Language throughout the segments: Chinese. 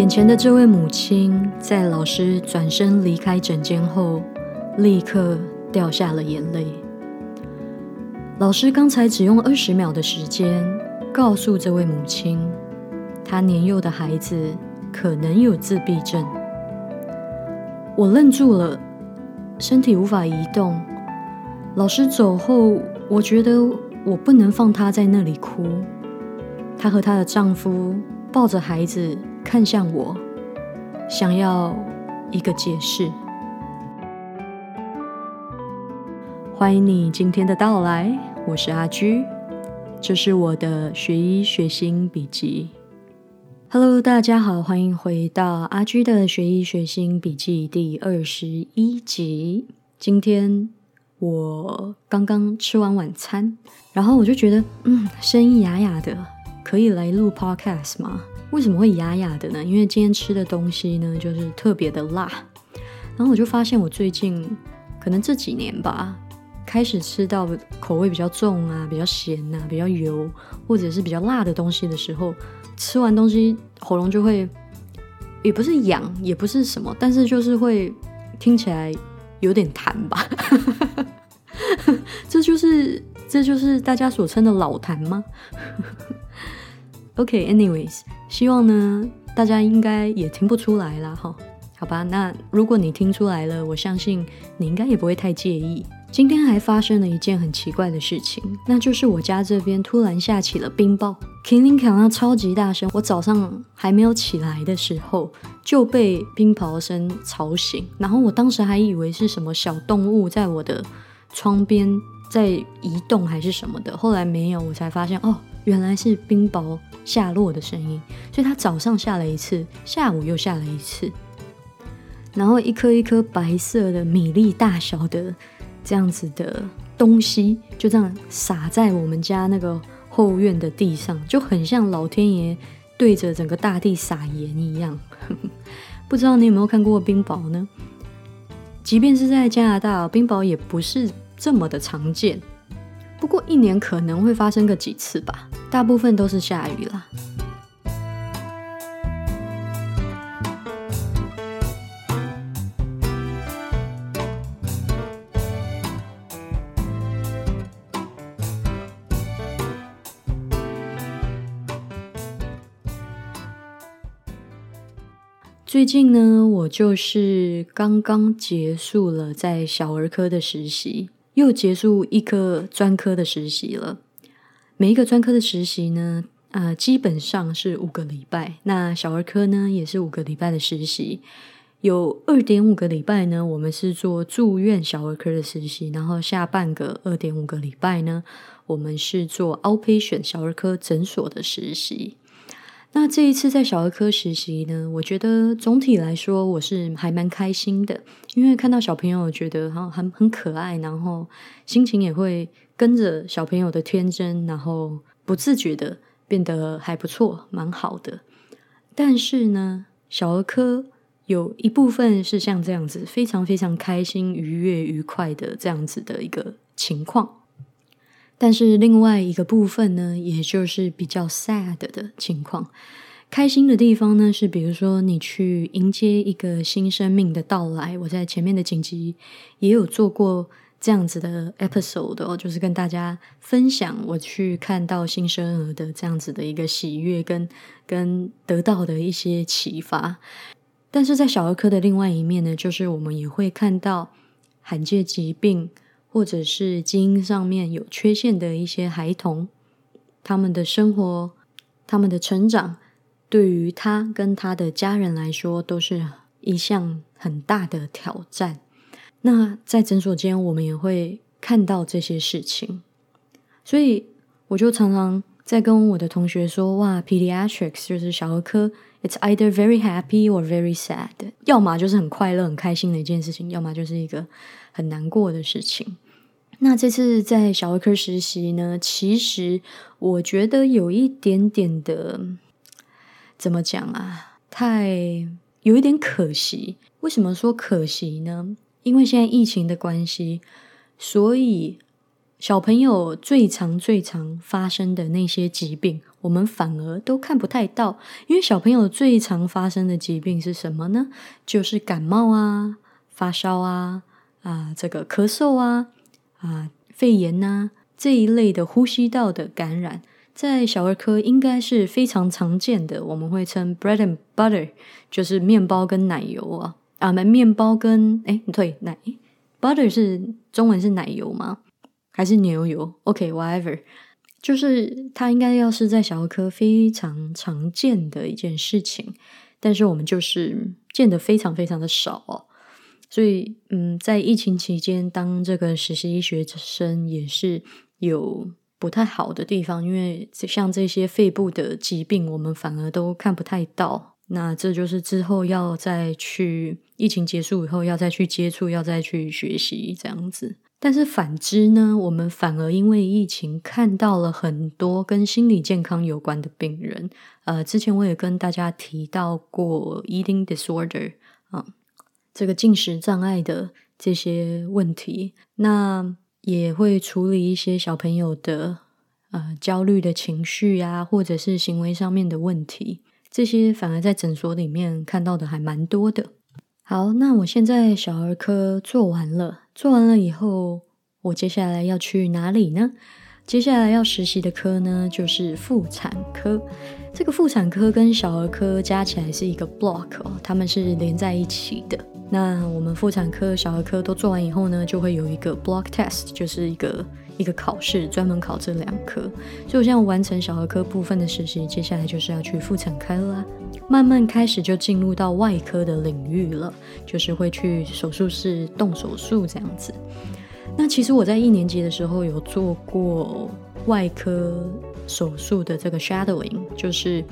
眼前的这位母亲，在老师转身离开诊间后，立刻掉下了眼泪。老师刚才只用二十秒的时间，告诉这位母亲，她年幼的孩子可能有自闭症。我愣住了，身体无法移动。老师走后，我觉得我不能放她在那里哭。她和她的丈夫抱着孩子。看向我，想要一个解释。欢迎你今天的到来，我是阿居，这是我的学医学心笔记。Hello，大家好，欢迎回到阿居的学医学心笔记第二十一集。今天我刚刚吃完晚餐，然后我就觉得，嗯，声音哑哑的，可以来录 Podcast 吗？为什么会哑哑的呢？因为今天吃的东西呢，就是特别的辣。然后我就发现，我最近可能这几年吧，开始吃到口味比较重啊、比较咸呐、比较油，或者是比较辣的东西的时候，吃完东西喉咙就会，也不是痒，也不是什么，但是就是会听起来有点痰吧。这就是这就是大家所称的老痰吗？OK，anyways，希望呢大家应该也听不出来啦，哈，好吧，那如果你听出来了，我相信你应该也不会太介意。今天还发生了一件很奇怪的事情，那就是我家这边突然下起了冰雹，Killing 响到超级大声，我早上还没有起来的时候就被冰雹声吵醒，然后我当时还以为是什么小动物在我的窗边在移动还是什么的，后来没有，我才发现哦。原来是冰雹下落的声音，所以它早上下了一次，下午又下了一次，然后一颗一颗白色的米粒大小的这样子的东西，就这样撒在我们家那个后院的地上，就很像老天爷对着整个大地撒盐一样。不知道你有没有看过冰雹呢？即便是在加拿大，冰雹也不是这么的常见。不过一年可能会发生个几次吧，大部分都是下雨啦。最近呢，我就是刚刚结束了在小儿科的实习。又结束一科专科的实习了。每一个专科的实习呢，呃，基本上是五个礼拜。那小儿科呢，也是五个礼拜的实习。有二点五个礼拜呢，我们是做住院小儿科的实习。然后下半个二点五个礼拜呢，我们是做 outpatient 小儿科诊所的实习。那这一次在小儿科实习呢，我觉得总体来说我是还蛮开心的，因为看到小朋友觉得哈很很可爱，然后心情也会跟着小朋友的天真，然后不自觉的变得还不错，蛮好的。但是呢，小儿科有一部分是像这样子，非常非常开心、愉悦、愉快的这样子的一个情况。但是另外一个部分呢，也就是比较 sad 的情况。开心的地方呢，是比如说你去迎接一个新生命的到来。我在前面的紧急也有做过这样子的 episode 哦，就是跟大家分享我去看到新生儿的这样子的一个喜悦跟跟得到的一些启发。但是在小儿科的另外一面呢，就是我们也会看到罕见疾病。或者是基因上面有缺陷的一些孩童，他们的生活、他们的成长，对于他跟他的家人来说，都是一项很大的挑战。那在诊所间，我们也会看到这些事情，所以我就常常在跟我的同学说：“哇，pediatrics 就是小儿科，it's either very happy or very sad，要么就是很快乐、很开心的一件事情，要么就是一个。”很难过的事情。那这次在小儿科实习呢，其实我觉得有一点点的，怎么讲啊？太有一点可惜。为什么说可惜呢？因为现在疫情的关系，所以小朋友最常、最常发生的那些疾病，我们反而都看不太到，因为小朋友最常发生的疾病是什么呢？就是感冒啊、发烧啊、啊这个咳嗽啊、啊肺炎呐这一类的呼吸道的感染，在小儿科应该是非常常见的。我们会称 bread and butter，就是面包跟奶油啊。啊，买面包跟哎，对，奶 butter 是中文是奶油吗？还是牛油？OK，whatever，就是它应该要是在小儿科非常常见的一件事情，但是我们就是见的非常非常的少哦。所以，嗯，在疫情期间，当这个实习医学生也是有不太好的地方，因为像这些肺部的疾病，我们反而都看不太到。那这就是之后要再去疫情结束以后要再去接触，要再去学习这样子。但是反之呢，我们反而因为疫情看到了很多跟心理健康有关的病人。呃，之前我也跟大家提到过 eating disorder 啊，这个进食障碍的这些问题。那也会处理一些小朋友的呃焦虑的情绪啊，或者是行为上面的问题。这些反而在诊所里面看到的还蛮多的。好，那我现在小儿科做完了，做完了以后，我接下来要去哪里呢？接下来要实习的科呢，就是妇产科。这个妇产科跟小儿科加起来是一个 block 哦，他们是连在一起的。那我们妇产科、小儿科都做完以后呢，就会有一个 block test，就是一个。一个考试专门考这两科，所以我现在完成小儿科部分的实习，接下来就是要去妇产科啦。慢慢开始就进入到外科的领域了，就是会去手术室动手术这样子。那其实我在一年级的时候有做过外科手术的这个 shadowing，就是。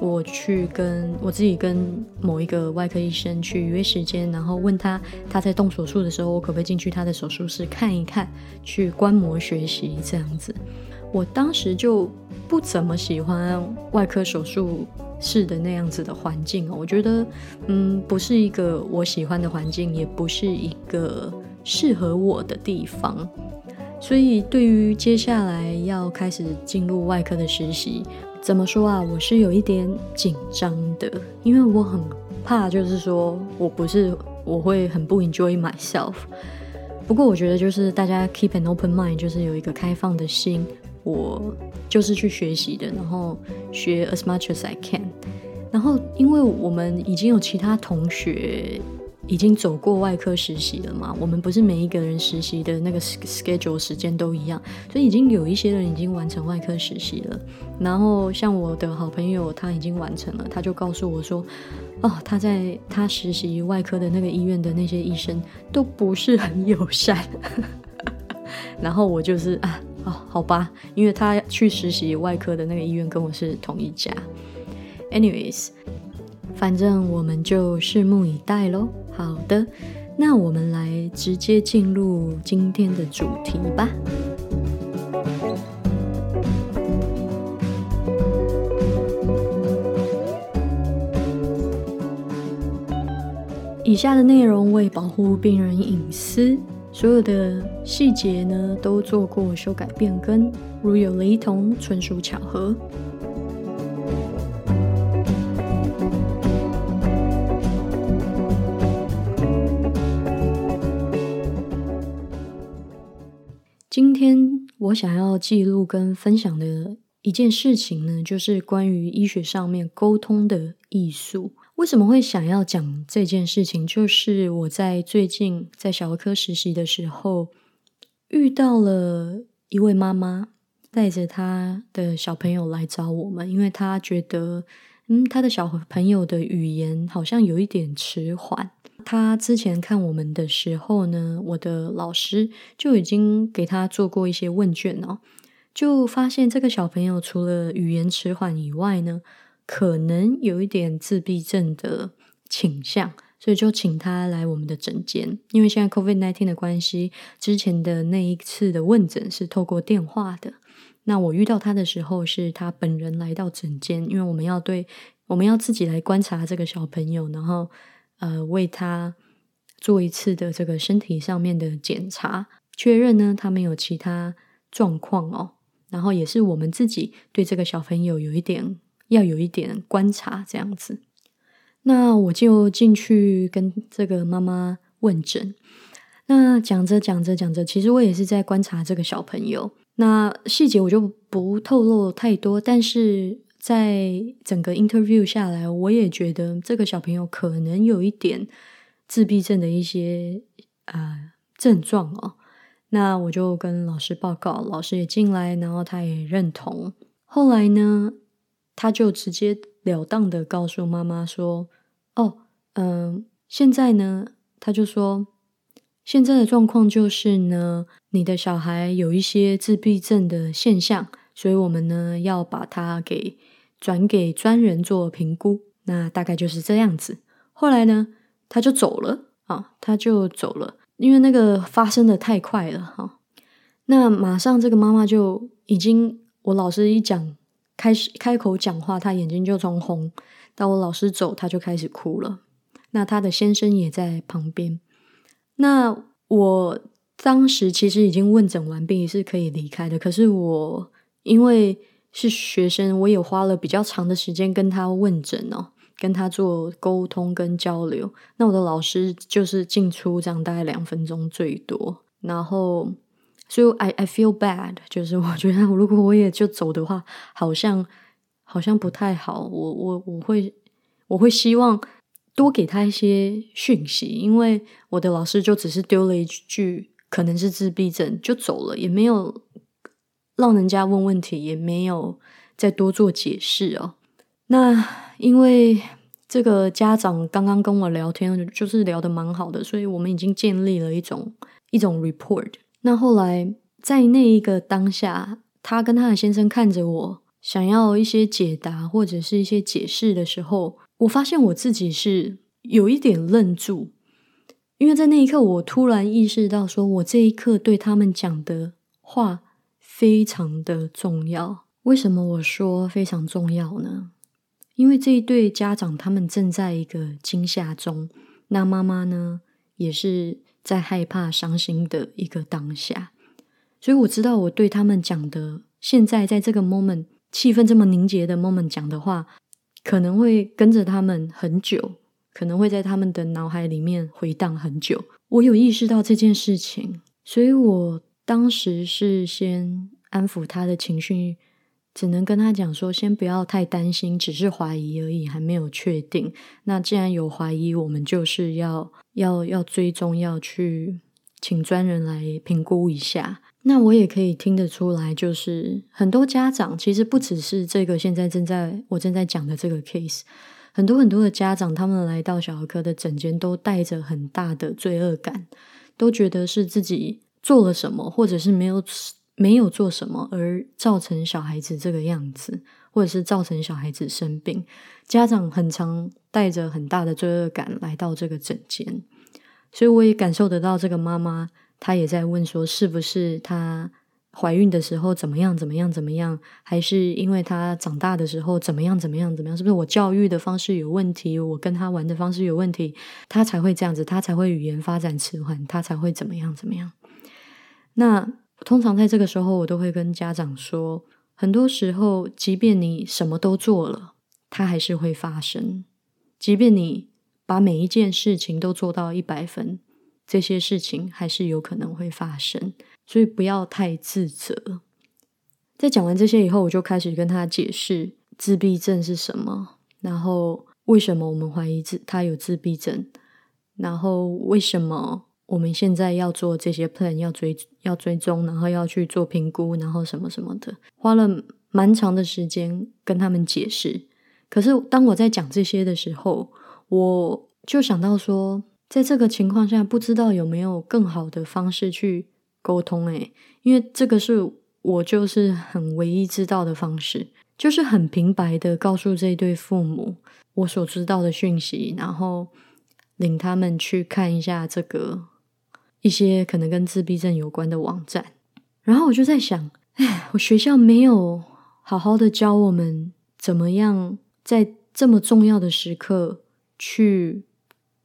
我去跟我自己跟某一个外科医生去约时间，然后问他他在动手术的时候，我可不可以进去他的手术室看一看，去观摩学习这样子。我当时就不怎么喜欢外科手术室的那样子的环境哦，我觉得嗯不是一个我喜欢的环境，也不是一个适合我的地方。所以对于接下来要开始进入外科的实习。怎么说啊？我是有一点紧张的，因为我很怕，就是说我不是我会很不 enjoy myself。不过我觉得就是大家 keep an open mind，就是有一个开放的心，我就是去学习的，然后学 as much as I can。然后因为我们已经有其他同学。已经走过外科实习了嘛？我们不是每一个人实习的那个 schedule 时间都一样，所以已经有一些人已经完成外科实习了。然后像我的好朋友，他已经完成了，他就告诉我说：“哦，他在他实习外科的那个医院的那些医生都不是很友善。”然后我就是啊，哦，好吧，因为他去实习外科的那个医院跟我是同一家。Anyways，反正我们就拭目以待喽。好的，那我们来直接进入今天的主题吧。以下的内容为保护病人隐私，所有的细节呢都做过修改变更，如有雷同，纯属巧合。今天我想要记录跟分享的一件事情呢，就是关于医学上面沟通的艺术。为什么会想要讲这件事情？就是我在最近在小儿科实习的时候，遇到了一位妈妈带着她的小朋友来找我们，因为她觉得，嗯，她的小朋友的语言好像有一点迟缓。他之前看我们的时候呢，我的老师就已经给他做过一些问卷哦，就发现这个小朋友除了语言迟缓以外呢，可能有一点自闭症的倾向，所以就请他来我们的诊间。因为现在 COVID nineteen 的关系，之前的那一次的问诊是透过电话的。那我遇到他的时候，是他本人来到诊间，因为我们要对我们要自己来观察这个小朋友，然后。呃，为他做一次的这个身体上面的检查，确认呢他没有其他状况哦。然后也是我们自己对这个小朋友有一点要有一点观察这样子。那我就进去跟这个妈妈问诊。那讲着讲着讲着，其实我也是在观察这个小朋友。那细节我就不透露太多，但是在整个 interview 下来，我也觉得这个小朋友可能有一点自闭症的一些啊症状哦。那我就跟老师报告，老师也进来，然后他也认同。后来呢，他就直接了当的告诉妈妈说：“哦，嗯，现在呢，他就说。”现在的状况就是呢，你的小孩有一些自闭症的现象，所以我们呢要把他给转给专人做评估。那大概就是这样子。后来呢，他就走了啊，他就走了，因为那个发生的太快了哈。那马上这个妈妈就已经，我老师一讲开始开口讲话，她眼睛就从红到我老师走，她就开始哭了。那她的先生也在旁边。那我当时其实已经问诊完毕，是可以离开的。可是我因为是学生，我也花了比较长的时间跟他问诊哦，跟他做沟通跟交流。那我的老师就是进出这样大概两分钟最多。然后，所以 I I feel bad，就是我觉得如果我也就走的话，好像好像不太好。我我我会我会希望。多给他一些讯息，因为我的老师就只是丢了一句“可能是自闭症”就走了，也没有让人家问问题，也没有再多做解释哦。那因为这个家长刚刚跟我聊天，就是聊得蛮好的，所以我们已经建立了一种一种 report。那后来在那一个当下，他跟他的先生看着我，想要一些解答或者是一些解释的时候。我发现我自己是有一点愣住，因为在那一刻，我突然意识到，说我这一刻对他们讲的话非常的重要。为什么我说非常重要呢？因为这一对家长他们正在一个惊吓中，那妈妈呢也是在害怕、伤心的一个当下，所以我知道我对他们讲的，现在在这个 moment 气氛这么凝结的 moment 讲的话。可能会跟着他们很久，可能会在他们的脑海里面回荡很久。我有意识到这件事情，所以我当时是先安抚他的情绪，只能跟他讲说：先不要太担心，只是怀疑而已，还没有确定。那既然有怀疑，我们就是要要要追踪，要去请专人来评估一下。那我也可以听得出来，就是很多家长其实不只是这个现在正在我正在讲的这个 case，很多很多的家长他们来到小儿科的诊间都带着很大的罪恶感，都觉得是自己做了什么，或者是没有没有做什么而造成小孩子这个样子，或者是造成小孩子生病。家长很常带着很大的罪恶感来到这个诊间，所以我也感受得到这个妈妈。她也在问说，是不是她怀孕的时候怎么样怎么样怎么样，还是因为她长大的时候怎么样怎么样怎么样？是不是我教育的方式有问题，我跟她玩的方式有问题，她才会这样子，她才会语言发展迟缓，她才会怎么样怎么样？那通常在这个时候，我都会跟家长说，很多时候，即便你什么都做了，它还是会发生；即便你把每一件事情都做到一百分。这些事情还是有可能会发生，所以不要太自责。在讲完这些以后，我就开始跟他解释自闭症是什么，然后为什么我们怀疑自他有自闭症，然后为什么我们现在要做这些 plan，要追要追踪，然后要去做评估，然后什么什么的，花了蛮长的时间跟他们解释。可是当我在讲这些的时候，我就想到说。在这个情况下，不知道有没有更好的方式去沟通？诶，因为这个是我就是很唯一知道的方式，就是很平白的告诉这对父母我所知道的讯息，然后领他们去看一下这个一些可能跟自闭症有关的网站。然后我就在想，哎，我学校没有好好的教我们怎么样在这么重要的时刻去。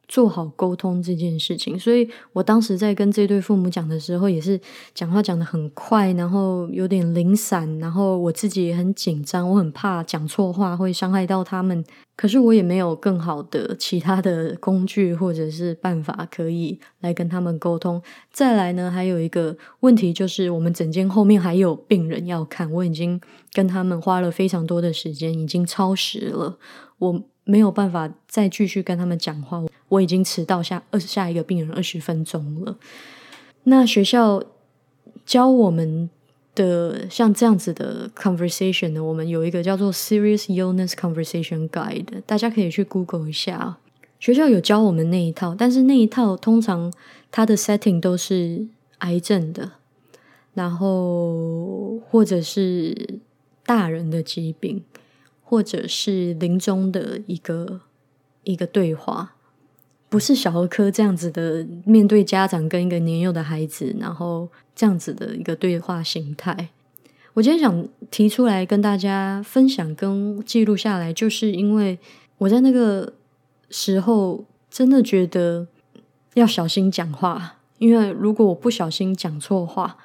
做好沟通这件事情，所以我当时在跟这对父母讲的时候，也是讲话讲的很快，然后有点零散，然后我自己也很紧张，我很怕讲错话会伤害到他们。可是我也没有更好的其他的工具或者是办法可以来跟他们沟通。再来呢，还有一个问题就是，我们整间后面还有病人要看，我已经跟他们花了非常多的时间，已经超时了，我。没有办法再继续跟他们讲话，我已经迟到下二下一个病人二十分钟了。那学校教我们的像这样子的 conversation 呢，我们有一个叫做 Serious Illness Conversation Guide，大家可以去 Google 一下。学校有教我们那一套，但是那一套通常它的 setting 都是癌症的，然后或者是大人的疾病。或者是临终的一个一个对话，不是小儿科这样子的面对家长跟一个年幼的孩子，然后这样子的一个对话形态。我今天想提出来跟大家分享跟记录下来，就是因为我在那个时候真的觉得要小心讲话，因为如果我不小心讲错话，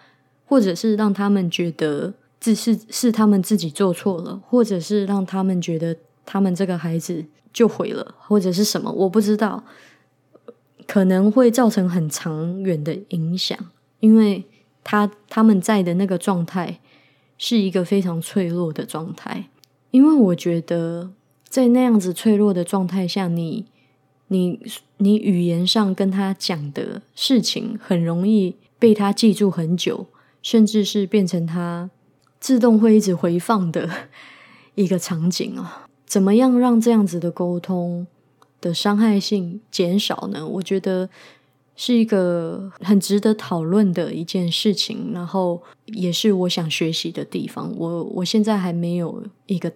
或者是让他们觉得。只是是他们自己做错了，或者是让他们觉得他们这个孩子就毁了，或者是什么，我不知道，可能会造成很长远的影响，因为他他们在的那个状态是一个非常脆弱的状态，因为我觉得在那样子脆弱的状态下，你你你语言上跟他讲的事情，很容易被他记住很久，甚至是变成他。自动会一直回放的 一个场景啊，怎么样让这样子的沟通的伤害性减少呢？我觉得是一个很值得讨论的一件事情，然后也是我想学习的地方。我我现在还没有一个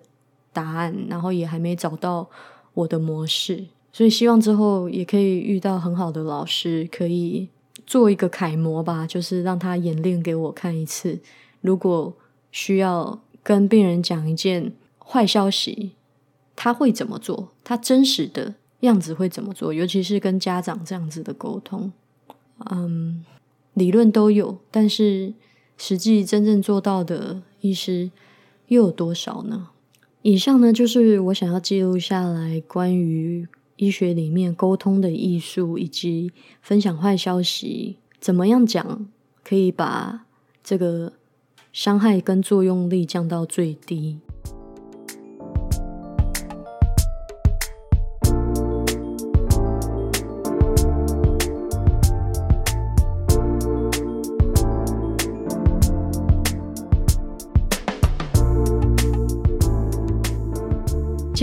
答案，然后也还没找到我的模式，所以希望之后也可以遇到很好的老师，可以做一个楷模吧，就是让他演练给我看一次。如果需要跟病人讲一件坏消息，他会怎么做？他真实的样子会怎么做？尤其是跟家长这样子的沟通，嗯，理论都有，但是实际真正做到的医师又有多少呢？以上呢，就是我想要记录下来关于医学里面沟通的艺术，以及分享坏消息怎么样讲，可以把这个。伤害跟作用力降到最低。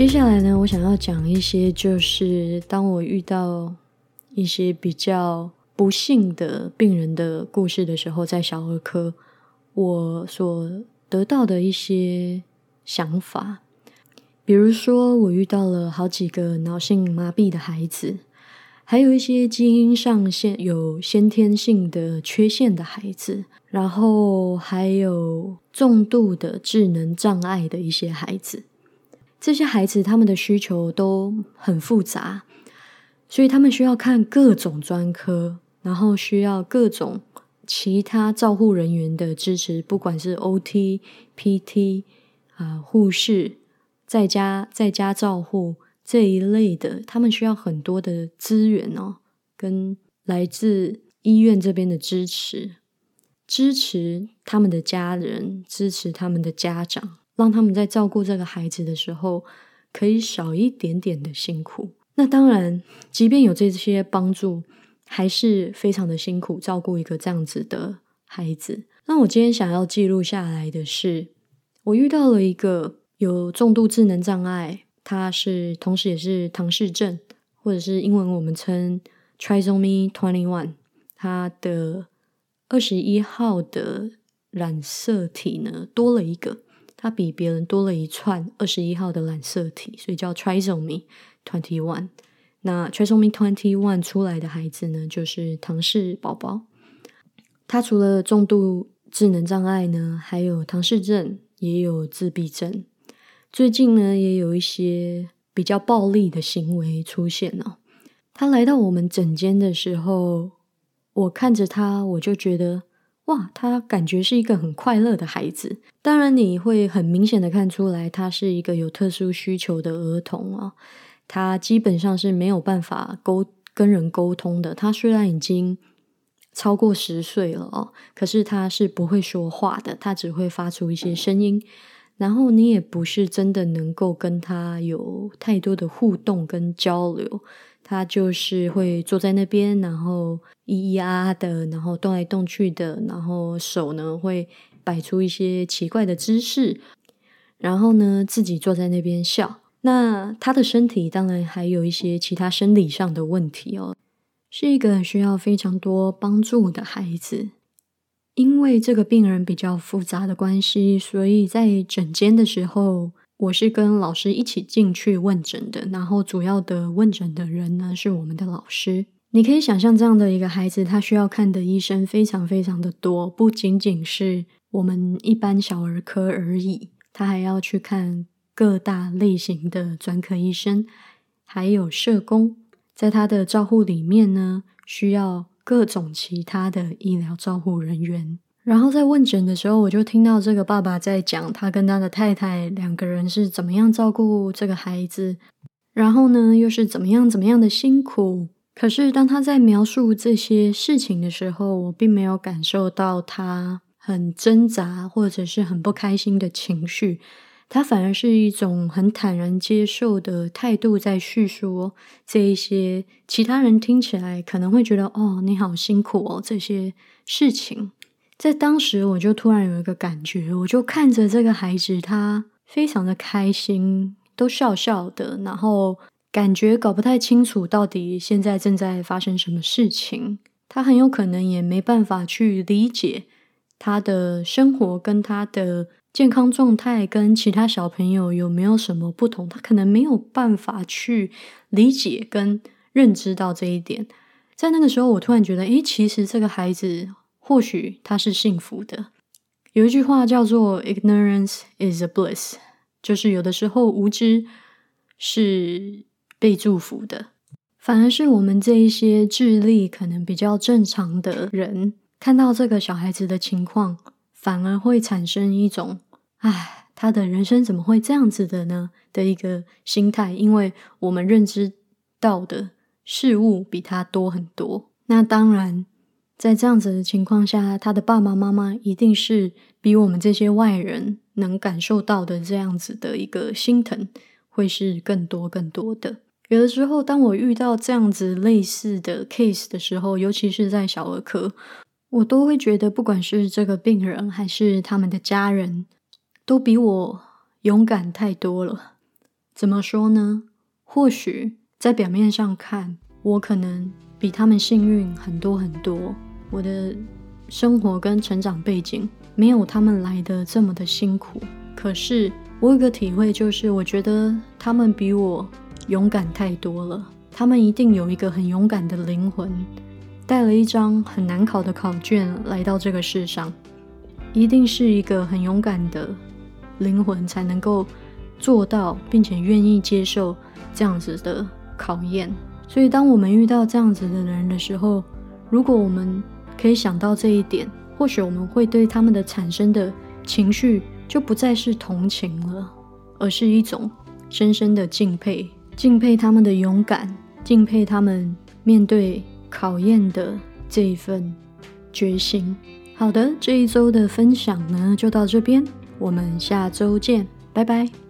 接下来呢，我想要讲一些，就是当我遇到一些比较不幸的病人的故事的时候，在小儿科。我所得到的一些想法，比如说，我遇到了好几个脑性麻痹的孩子，还有一些基因上先有先天性的缺陷的孩子，然后还有重度的智能障碍的一些孩子。这些孩子他们的需求都很复杂，所以他们需要看各种专科，然后需要各种。其他照护人员的支持，不管是 OT、PT 啊、护士，在家在家照护这一类的，他们需要很多的资源哦，跟来自医院这边的支持，支持他们的家人，支持他们的家长，让他们在照顾这个孩子的时候，可以少一点点的辛苦。那当然，即便有这些帮助。还是非常的辛苦，照顾一个这样子的孩子。那我今天想要记录下来的是，我遇到了一个有重度智能障碍，他是同时也是唐氏症，或者是英文我们称 trisomy twenty one。他的二十一号的染色体呢多了一个，他比别人多了一串二十一号的染色体，所以叫 trisomy twenty one。那 trisomy twenty one 出来的孩子呢，就是唐氏宝宝。他除了重度智能障碍呢，还有唐氏症，也有自闭症。最近呢，也有一些比较暴力的行为出现了。他来到我们诊间的时候，我看着他，我就觉得哇，他感觉是一个很快乐的孩子。当然，你会很明显的看出来，他是一个有特殊需求的儿童啊。他基本上是没有办法沟跟人沟通的。他虽然已经超过十岁了哦，可是他是不会说话的，他只会发出一些声音。然后你也不是真的能够跟他有太多的互动跟交流，他就是会坐在那边，然后咿咿啊啊的，然后动来动去的，然后手呢会摆出一些奇怪的姿势，然后呢自己坐在那边笑。那他的身体当然还有一些其他生理上的问题哦，是一个需要非常多帮助的孩子。因为这个病人比较复杂的关系，所以在诊间的时候，我是跟老师一起进去问诊的。然后主要的问诊的人呢，是我们的老师。你可以想象这样的一个孩子，他需要看的医生非常非常的多，不仅仅是我们一般小儿科而已，他还要去看各大类型的专科医生，还有社工，在他的照护里面呢，需要。各种其他的医疗照护人员，然后在问诊的时候，我就听到这个爸爸在讲他跟他的太太两个人是怎么样照顾这个孩子，然后呢又是怎么样怎么样的辛苦。可是当他在描述这些事情的时候，我并没有感受到他很挣扎或者是很不开心的情绪。他反而是一种很坦然接受的态度，在叙述这一些其他人听起来可能会觉得“哦，你好辛苦哦”这些事情。在当时，我就突然有一个感觉，我就看着这个孩子，他非常的开心，都笑笑的，然后感觉搞不太清楚到底现在正在发生什么事情。他很有可能也没办法去理解他的生活跟他的。健康状态跟其他小朋友有没有什么不同？他可能没有办法去理解跟认知到这一点。在那个时候，我突然觉得，诶，其实这个孩子或许他是幸福的。有一句话叫做 “ignorance is a bliss”，就是有的时候无知是被祝福的。反而是我们这一些智力可能比较正常的人，看到这个小孩子的情况。反而会产生一种，唉，他的人生怎么会这样子的呢？的一个心态，因为我们认知到的事物比他多很多。那当然，在这样子的情况下，他的爸爸妈妈一定是比我们这些外人能感受到的这样子的一个心疼，会是更多更多的。有的时候，当我遇到这样子类似的 case 的时候，尤其是在小儿科。我都会觉得，不管是这个病人还是他们的家人，都比我勇敢太多了。怎么说呢？或许在表面上看，我可能比他们幸运很多很多。我的生活跟成长背景没有他们来的这么的辛苦。可是我有个体会，就是我觉得他们比我勇敢太多了。他们一定有一个很勇敢的灵魂。带了一张很难考的考卷来到这个世上，一定是一个很勇敢的灵魂才能够做到，并且愿意接受这样子的考验。所以，当我们遇到这样子的人的时候，如果我们可以想到这一点，或许我们会对他们的产生的情绪就不再是同情了，而是一种深深的敬佩，敬佩他们的勇敢，敬佩他们面对。考验的这一份决心。好的，这一周的分享呢就到这边，我们下周见，拜拜。